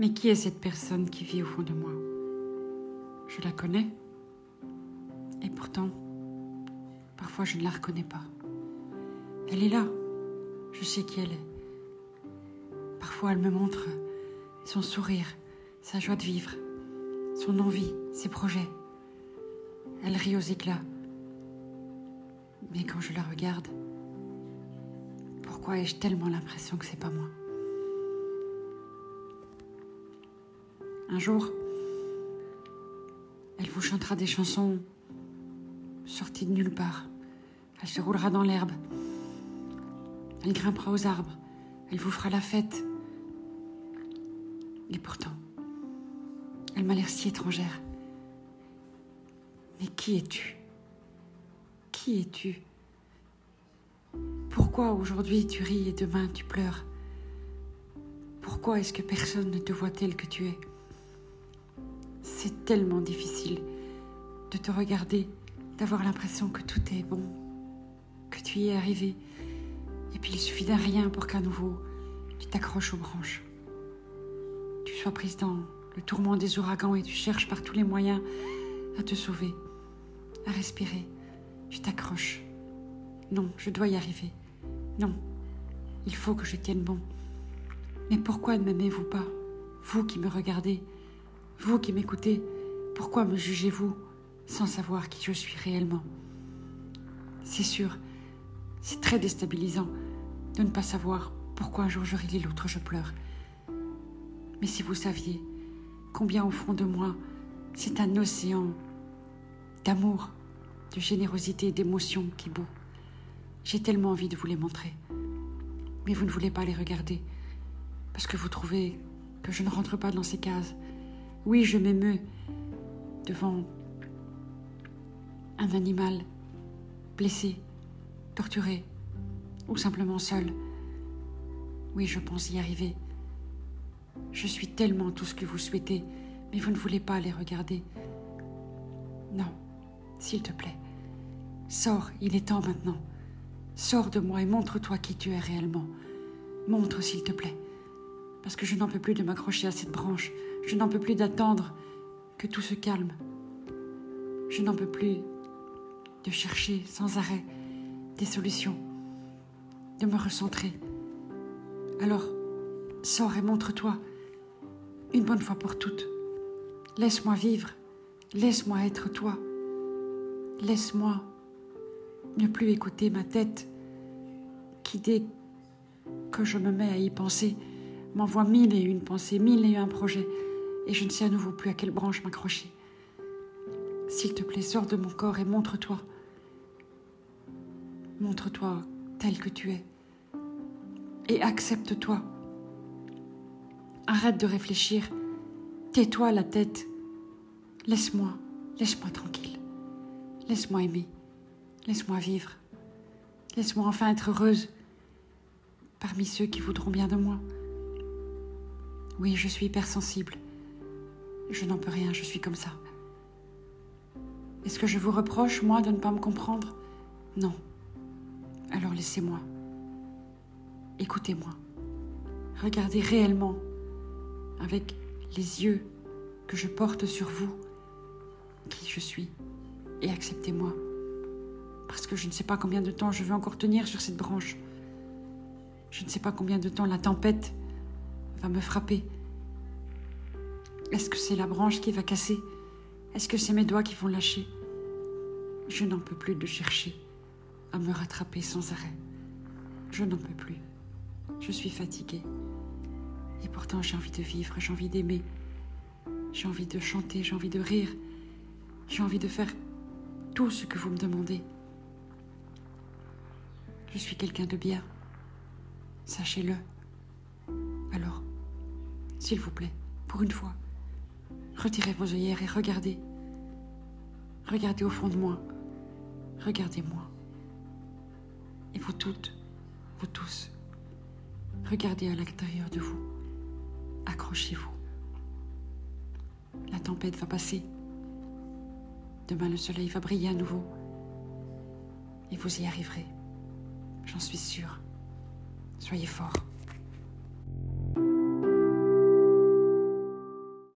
Mais qui est cette personne qui vit au fond de moi? Je la connais. Et pourtant, parfois je ne la reconnais pas. Elle est là. Je sais qui elle est. Parfois elle me montre son sourire, sa joie de vivre, son envie, ses projets. Elle rit aux éclats. Mais quand je la regarde, pourquoi ai-je tellement l'impression que c'est pas moi? Un jour, elle vous chantera des chansons sorties de nulle part. Elle se roulera dans l'herbe. Elle grimpera aux arbres. Elle vous fera la fête. Et pourtant, elle m'a l'air si étrangère. Mais qui es-tu? Qui es-tu? Pourquoi aujourd'hui tu ris et demain tu pleures? Pourquoi est-ce que personne ne te voit tel que tu es? C'est tellement difficile de te regarder, d'avoir l'impression que tout est bon, que tu y es arrivé. Et puis il suffit d'un rien pour qu'à nouveau tu t'accroches aux branches. Tu sois prise dans le tourment des ouragans et tu cherches par tous les moyens à te sauver, à respirer. Tu t'accroches. Non, je dois y arriver. Non, il faut que je tienne bon. Mais pourquoi ne m'aimez-vous pas, vous qui me regardez? Vous qui m'écoutez, pourquoi me jugez-vous sans savoir qui je suis réellement? C'est sûr, c'est très déstabilisant de ne pas savoir pourquoi un jour je ris et l'autre je pleure. Mais si vous saviez combien au fond de moi c'est un océan d'amour, de générosité et d'émotion qui bout. J'ai tellement envie de vous les montrer. Mais vous ne voulez pas les regarder parce que vous trouvez que je ne rentre pas dans ces cases oui, je m'émeus devant un animal blessé, torturé ou simplement seul. Oui, je pense y arriver. Je suis tellement tout ce que vous souhaitez, mais vous ne voulez pas les regarder. Non, s'il te plaît, sors, il est temps maintenant. Sors de moi et montre-toi qui tu es réellement. Montre, s'il te plaît, parce que je n'en peux plus de m'accrocher à cette branche je n'en peux plus d'attendre que tout se calme. Je n'en peux plus de chercher sans arrêt des solutions, de me recentrer. Alors, sors et montre-toi, une bonne fois pour toutes. Laisse-moi vivre, laisse-moi être toi. Laisse-moi ne plus écouter ma tête qui, dès que je me mets à y penser, m'envoie mille et une pensées, mille et un projets et je ne sais à nouveau plus à quelle branche m'accrocher. S'il te plaît, sors de mon corps et montre-toi. Montre-toi tel que tu es. Et accepte-toi. Arrête de réfléchir. Tais-toi la tête. Laisse-moi, laisse-moi tranquille. Laisse-moi aimer. Laisse-moi vivre. Laisse-moi enfin être heureuse parmi ceux qui voudront bien de moi. Oui, je suis hypersensible. Je n'en peux rien, je suis comme ça. Est-ce que je vous reproche, moi, de ne pas me comprendre? Non. Alors laissez-moi. Écoutez-moi. Regardez réellement, avec les yeux que je porte sur vous, qui je suis, et acceptez-moi. Parce que je ne sais pas combien de temps je vais encore tenir sur cette branche. Je ne sais pas combien de temps la tempête va me frapper est-ce que c'est la branche qui va casser? Est-ce que c'est mes doigts qui vont lâcher? Je n'en peux plus de chercher à me rattraper sans arrêt. Je n'en peux plus. Je suis fatiguée. Et pourtant j'ai envie de vivre, j'ai envie d'aimer. J'ai envie de chanter, j'ai envie de rire. J'ai envie de faire tout ce que vous me demandez. Je suis quelqu'un de bien. Sachez-le. S'il vous plaît, pour une fois, Retirez vos œillères et regardez. Regardez au fond de moi. Regardez-moi. Et vous toutes, vous tous, regardez à l'intérieur de vous. Accrochez-vous. La tempête va passer. Demain, le soleil va briller à nouveau. Et vous y arriverez. J'en suis sûre. Soyez forts.